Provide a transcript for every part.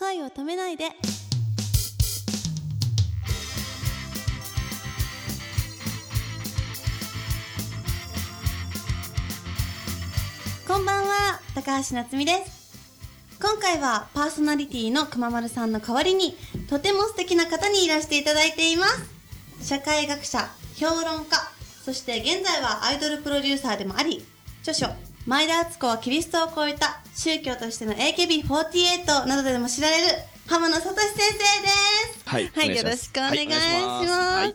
恋を止めないで。こんばんは高橋夏実です。今回はパーソナリティのくままるさんの代わりにとても素敵な方にいらしていただいています。社会学者評論家そして現在はアイドルプロデューサーでもあり著書前田敦子はキリストを超えた宗教としての AKB48 などでも知られる浜野聡先生ですはいはい、よろしくお願いします。はい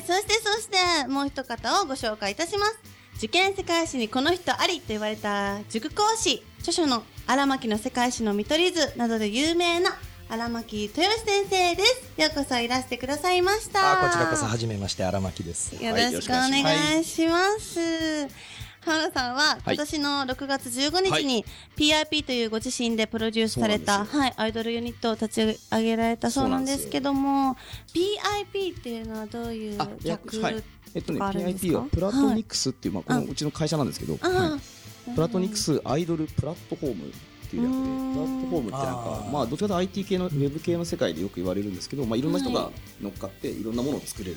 そしてそしてもう一方をご紹介いたします。受験世界史にこの人ありと言われた塾講師、著書の荒牧の世界史の見取り図などで有名な荒牧豊志先生です。ようこそいらしてくださいました。あこちらこそ初めまして荒牧です。よろしくお願いします。浜田さんははい。今年の6月15日に PIP というご自身でプロデュースされた、はい、アイドルユニットを立ち上げられたそうなんですけども、PIP っていうのはどういうあ略はい。えっとね PIP はプラトニククスっていう、まあ、このうちの会社なんですけど、プラトニクスアイドルプラットフォームっていうやつでうーん。プラットフォームってなんあかー。まあどっちかというと IT 系のウェブ系の世界でよく言われるんですけど、まあ、い。ろんな人が乗っかっていろんなものを作れる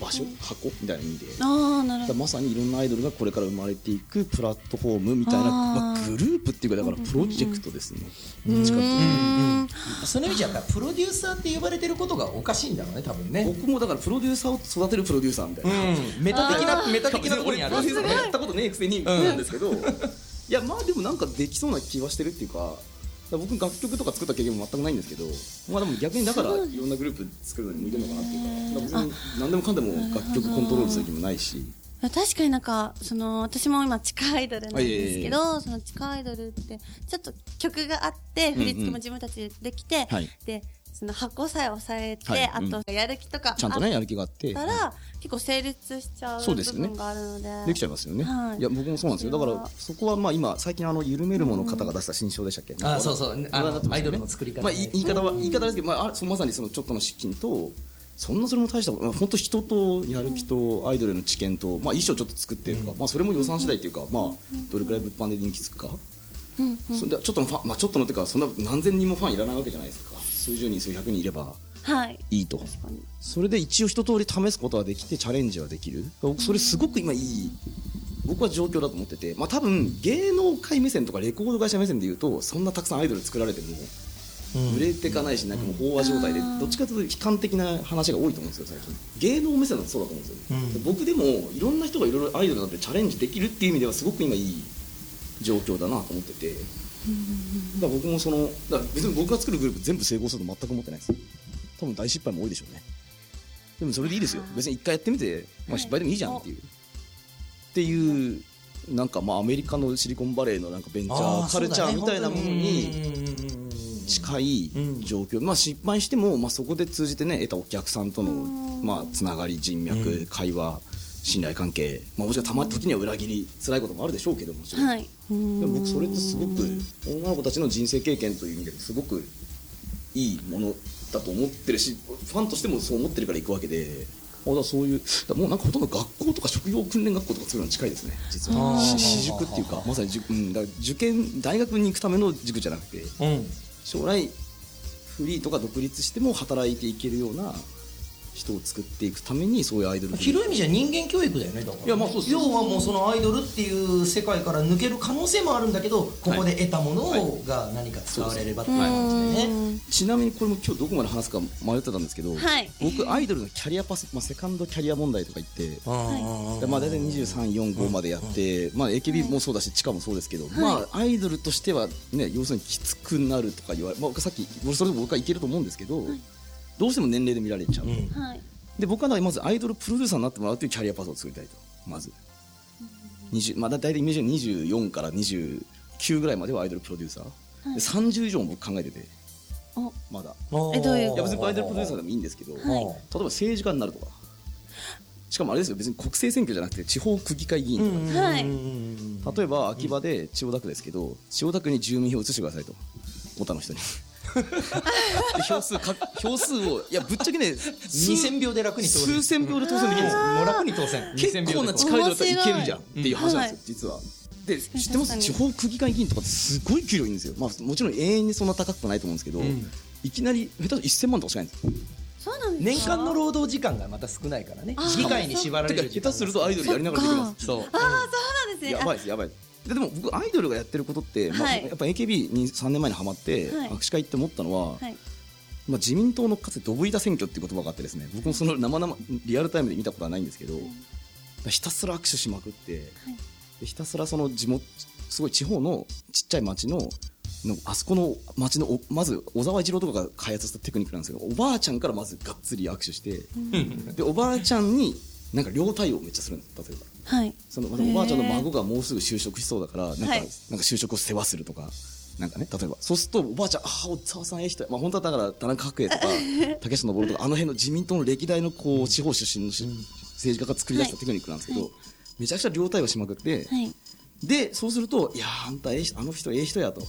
場所、箱みたいな意味で。ああ、なるほど。まさにいろんなアイドルがこれから生まれていくプラットフォームみたいなまあ、グループっていうかだからプロジェクトですね。うん。その意味じゃやっぱプロデューサーって呼ばれてることがおかしいん。だろうね多分ね。僕もだからプロデューサーを育てるプロデューサーみたいな。うん。メタ的なメタ的なところにある。俺プロデューサーやったことねえくせになん。ですけど、いやまあでもなんかできそうな気はしてるっていうか。僕楽曲とか作った経験も全くないんですけど、まあでも逆にだからいろんなグループ作るのに向いてるのかなっていうか、だから別に何でもかんでも楽曲コントロールする気もないし、確かになんか、その、私も今地下アイドルなんですけど、その地下アイドルって、ちょっと曲があって、振り付けも自分たちでできて、はいで、その箱さえ押さえて、はいうん。あとやる気とかちゃんとねやる気があって、たら、結構成立しちゃう部そうですよね。分があるので。できちゃいますよね。はい。い、や僕もそうなんですよ。だからそこはまあ今最近あの緩めるもの方が出した新章でしたっけ？あそうそう。ね。アイドルの作り方ね。まあい言い方は言い方ですけど、まああまさにそのちょっとの資金と。そんなそれも大したこと本当人とやる気とアイドルの知見と、まあ、衣装ちょっと作ってるか、まあ、それも予算次第っていうか、まあ、どれくらい物販で人気つくか、そんでちょっとのファン、まあ、ちょっとのっていうかそんな何千人もファンいらないわけじゃないですか数十人数百人いればはい。いいと。確かに。それで一応一通り試すことはできてチャレンジはできる。僕それすごく今いい。僕は状況だと思ってて、まあ、多分芸能界目線とかレコード会社目線で言うとそんなたくさんアイドル作られても売れていかないしなんかもう飽和状態でどっちかというと悲観的な話が多いと思うんですよ最近。芸能目線だとそうだと思うんですよ、ね。僕でもいろんな人がいろいろアイドルだってチャレンジできるっていう意味ではすごく今いい状況だなと思っててだから僕もそのだから別に僕が作るグループ全部成功すると全く思ってないです多分大失敗も多いでしょうね。でもそれでいいですよ。別に一回やってみて、まあ、失敗でもいいじゃんっていう、っていうなんかまあアメリカのシリコンバレーのなんかベンチャーカルチャーみたいなものに近い状況、まあ、失敗しても、まあ、そこで通じてね得たお客さんとの、まあ、つながり人脈、会話信頼関係、まあ、もちろんたまに時には裏切り辛いこともあるでしょうけどもちろん、はい。でも僕それってすごく女の子たちの人生経験という意味ですごくいいものだと思ってるしファンとしてもそう思ってるから行くわけで。あそういうもうなんかほとんど学校とか職業訓練学校とかそういうのに近いですね実は。し私塾っていうかまさに塾、うん、だ受験大学に行くための塾じゃなくてうん。将来フリーとか独立しても働いていけるような人を作っていくためにそういうアイドル広い意味じゃ人間教育だよねだから。いやまあそうです。要はもうそのアイドルっていう世界から抜ける可能性もあるんだけどここで得たものが何か使われればっていう感じでね。ちなみにこれも今日どこまで話すか迷ってたんですけど、はい。僕アイドルのキャリアパス、まあ、セカンドキャリア問題とか言って、はでまあ、大体234、5までやって、まあ、AKB もそうだし地下もそうですけど、まあ、アイドルとしては、ね、要するにきつくなるとか言われ、まあ、さっきそれでも僕はいけると思うんですけど、どうしても年齢で見られちゃう、はい。で僕はまずアイドルプロデューサーになってもらうというキャリアパスを作りたいと。まず、20まあ、大体イメージは24から29ぐらいまではアイドルプロデューサー、で30以上も僕考えてて。お。まだ。えどういういや別にアイドルプロデューサーでもいいんですけど、例えば政治家になるとか。しかもあれですよ別に国政選挙じゃなくて地方区議会議員とか、はい。例えば秋葉で千代田区ですけど千代田区に住民票移してくださいと。小田の人に。で 票数か票数をいやぶっちゃけね数2000票で楽に当選数千票で当選できる。ん。ですよもう楽に当選。結構な力でだったらいけるじゃんっていう話なんですよ、はい。実は。で知ってます？地方区議会議員とかってすごい給料いいんですよ、まあ、もちろん永遠にそんな高くないと思うんですけど、ん。いきなり下手すると1000万とかしかないんですよ。そうなんです年か間の労働時間がまた少ないからね。議会に縛られる時間下手するとアイドルやりながらできます。そう。ああそうなんですね。やばいですやばいででも僕アイドルがやってることって、まあ、はい。やっぱ AKB に3年前にハマって、はい。握手会行って思ったのは、はい。まあ、自民党のかつてドブ板選挙っていう言葉があってですね僕もその生々リアルタイムで見たことはないんですけど、ひたすら握手しまくって、でひたすらその地元すごい地方のちっちゃい町ののあそこの町のおまず小沢一郎とかが開発したテクニックなんですけどおばあちゃんからまずがっつり握手して、でおばあちゃんになんか両対応めっちゃするんです例えば。はい。そのおばあちゃんの孫がもうすぐ就職しそうだからなんか,、はい。なんか就職を世話するとかなんかね例えば。そうするとおばあちゃんああお沢さんええ人やまあ本当はだから田中角栄とか 竹下登とかあの辺の自民党の歴代のこう地方出身のし政治家が作り出したテクニックなんですけど、はい。めちゃくちゃ両対応しまくって、はい。でそうするといやーあんたええ人あの人ええ人やと。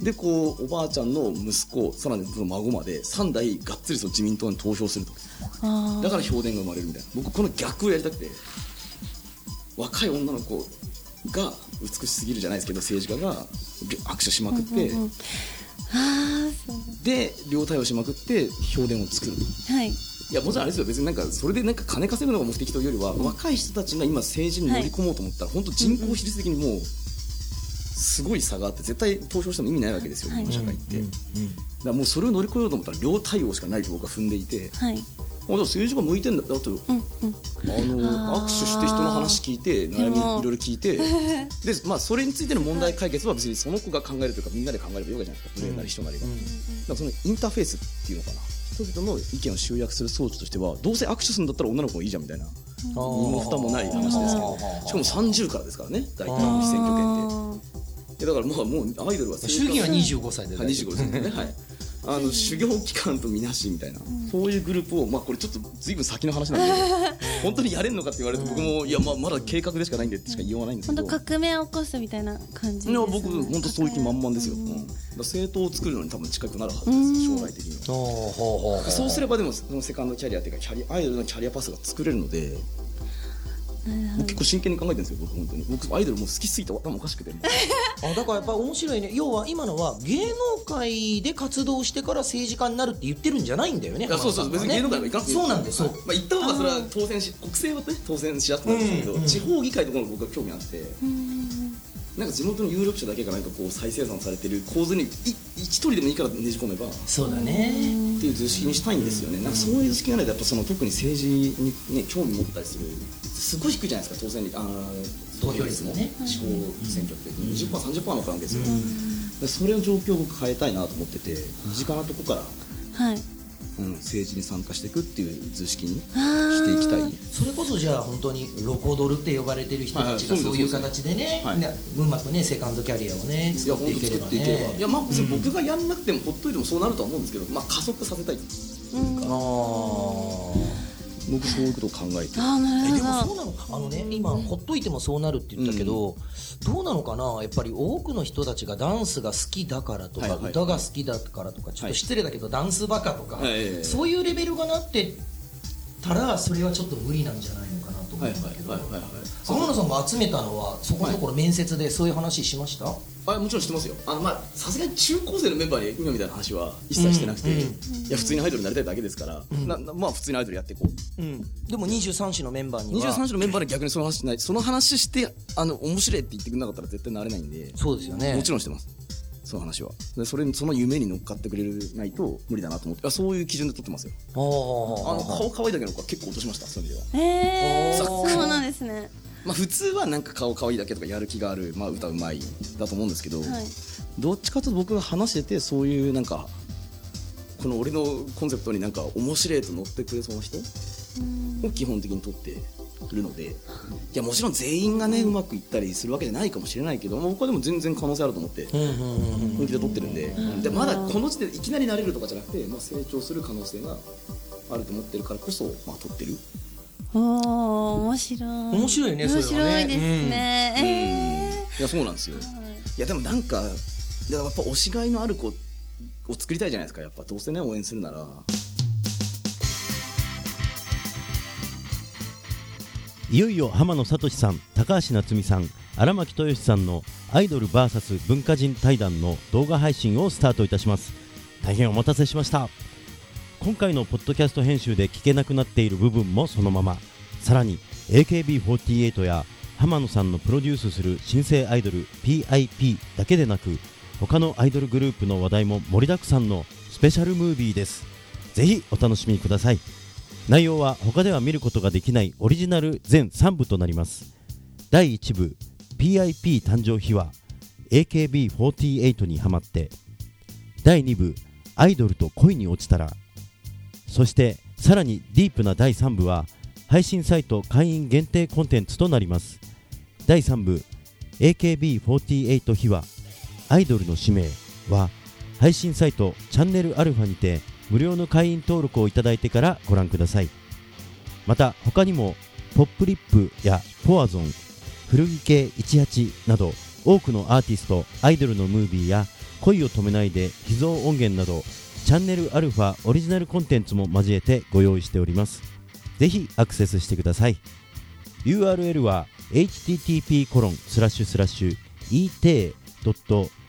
でこうおばあちゃんの息子さらにその孫まで3代がっつりその自民党に投票すると。あだから評伝が生まれるみたいな。僕この逆をやりたくて若い女の子が美しすぎるじゃないですけど政治家が握手しまくって、うんうんうで両対応しまくって評伝を作る。はい。いやもちろんあれですよ。別になんかそれでなんか金稼ぐのが目的というよりは、若い人たちが今政治に乗り込もうと思ったら、本当人口比率的にもうすごい差があって絶対投票しても意味ないわけですよ、はい社会って、だからもうそれを乗り越えようと思ったら両対応しかないと僕は踏んでいてはいあじゃあ政治家向いてんだだってうんうん。あの握手して人の話聞いて悩みいろいろ聞いて。で、まあ、それについての問題解決は別にその子が考えるというかみんなで考えればよいじゃないですか。プレーなり人なりが、だからそのインターフェースっていうのかな。人々の意見を集約する装置としてはどうせ握手するんだったら女の子もいいじゃんみたいな。身も蓋もない話ですけど。しかも30からですからね。大体の選挙権って。だからまあもうアイドルは主義は25歳ではい25ですね。はいあの修行期間とみなしみたいな、そういうグループをまあこれちょっとずいぶん先の話なんで。本当にやれんのかって言われて僕もいやまあまだ計画でしかないんでってしか言いようがないんですけど。本当革命を起こすみたいな感じいや僕本当そういう気満々ですよ、政党を作るのに多分近くなるはずです将来的には。そうすればでもそのセカンドキャリアっていうかキャリアアイドルのキャリアパスが作れるので僕結構真剣に考えてるんですよ僕本当に。僕アイドルもう好きすぎて頭おかしくて。あだからやっぱ面白いね。要は今のは芸能界で活動してから政治家になるって言ってるんじゃないんだよねいやそうそう。別に芸能界も行かなそうなんですそう。まあ行った方がそれは当選し国政はね当選しやすくなるんですけど、うんうん地方議会とかも僕は興味あって、なんか地元の有力者だけがなんかこう再生産されてる構図にい一人でもいいからねじ込めば。っそうだね。ていう図式にしたいんですよね、なんかそういう図式がないとやっぱその特に政治にね興味持ったりするすごい低いじゃないですか当選率。あー投票率がね。地方選挙って。20%、30%のわけなんですよ、でそれの状況を僕変えたいなと思ってて身近なとこから、はい。うん、政治に参加していくっていう図式に。あーしていきたい。それこそじゃあ本当にロコドルって呼ばれてる人たちがはい。はいそういう形でねはいね。うまくねセカンドキャリアをね作っていければ本当作っていければ、いねやまあ別に僕がやんなくてもほっといてもそうなるとは思うんですけど、まあ加速させたいあ僕そういうことを考えてあえでるほど。もそうなの。あのね今ほっといてもそうなるって言ったけど、どうなのかな？やっぱり多くの人たちがダンスが好きだからとか、はい。はい歌が好きだからとかちょっと失礼だけど、ダンスバカとか、はい。そういうレベルがなってたらそれはちょっと無理なんじゃないのかなと思うんだけど、はい天野さんが集めたのはそこのところ面接でそういう話しました、あもちろん知ってますよ。あのまあさすがに中高生のメンバーに今みたいな話は一切してなくて、うん。うんいや普通にアイドルになりたいだけですから、ななまあ普通にアイドルやっていこう。うん、でも23市のメンバーには？23種のメンバーで逆にその話しないその話してあの面白いって言ってくれなかったら絶対なれないんで。そうですよね。もちろんしてますその話は。でそれにその夢に乗っかってくれないと無理だなと思って。あそういう基準で撮ってますよ。あの顔可愛いだけの子は結構落としましたそういう意味では。えー、おーそうなんですね。まあ普通はなんか顔可愛いだけとかやる気がある、まあ、歌うまいだと思うんですけど、はい。どっちかというと僕が話しててそういうなんかこの俺のコンセプトになんか面白いと乗ってくれそうな人を基本的に撮ってるのでいやもちろん全員がねうまくいったりするわけじゃないかもしれないけど、まあ僕はでも全然可能性あると思ってうんうんうんうん。本気で撮ってるんででまだこの時点でいきなりなれるとかじゃなくて、まあ、成長する可能性があると思ってるからこそ、まあ、撮ってる。おお面白い。面白いねそれはね。面白いですね、いやそうなんですよ、い。やでもなんかやっぱ推しがいのある子を作りたいじゃないですか。やっぱどうせね応援するならいよいよ浜野聡さん高橋夏実さん荒牧豊さんのアイドル VS 文化人対談の動画配信をスタートいたします。大変お待たせしました。今回のポッドキャスト編集で聞けなくなっている部分もそのまま。さらに AKB48 や浜野さんのプロデュースする新生アイドル PIP だけでなく他のアイドルグループの話題も盛りだくさんのスペシャルムービーです。ぜひお楽しみください。内容は他では見ることができないオリジナル全3部となります。第1部 PIP 誕生秘話 AKB48 にハマって。第2部アイドルと恋に落ちたら。そしてさらにディープな第3部は配信サイト会員限定コンテンツとなります。第3部 AKB48 秘話アイドルの使命は配信サイトチャンネルアルファにて無料の会員登録をいただいてからご覧ください。また他にもポップリップやポアゾン古着系18など多くのアーティストアイドルのムービーや恋を止めないで秘蔵音源などチャンネルアルファオリジナルコンテンツも交えてご用意しております。ぜひアクセスしてください。URL は http コロンスラッシュスラッシ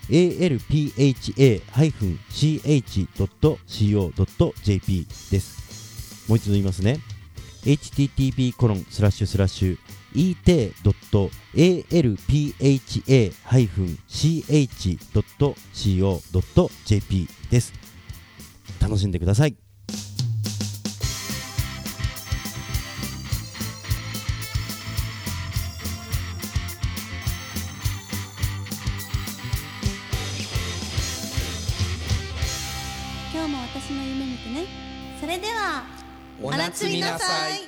alpha-ch.co.jp です。もう一度言いますね。http コロンスラッシュスラッシュ et.alpha-ch.co.jp です。楽しんでください。おなつみなさい。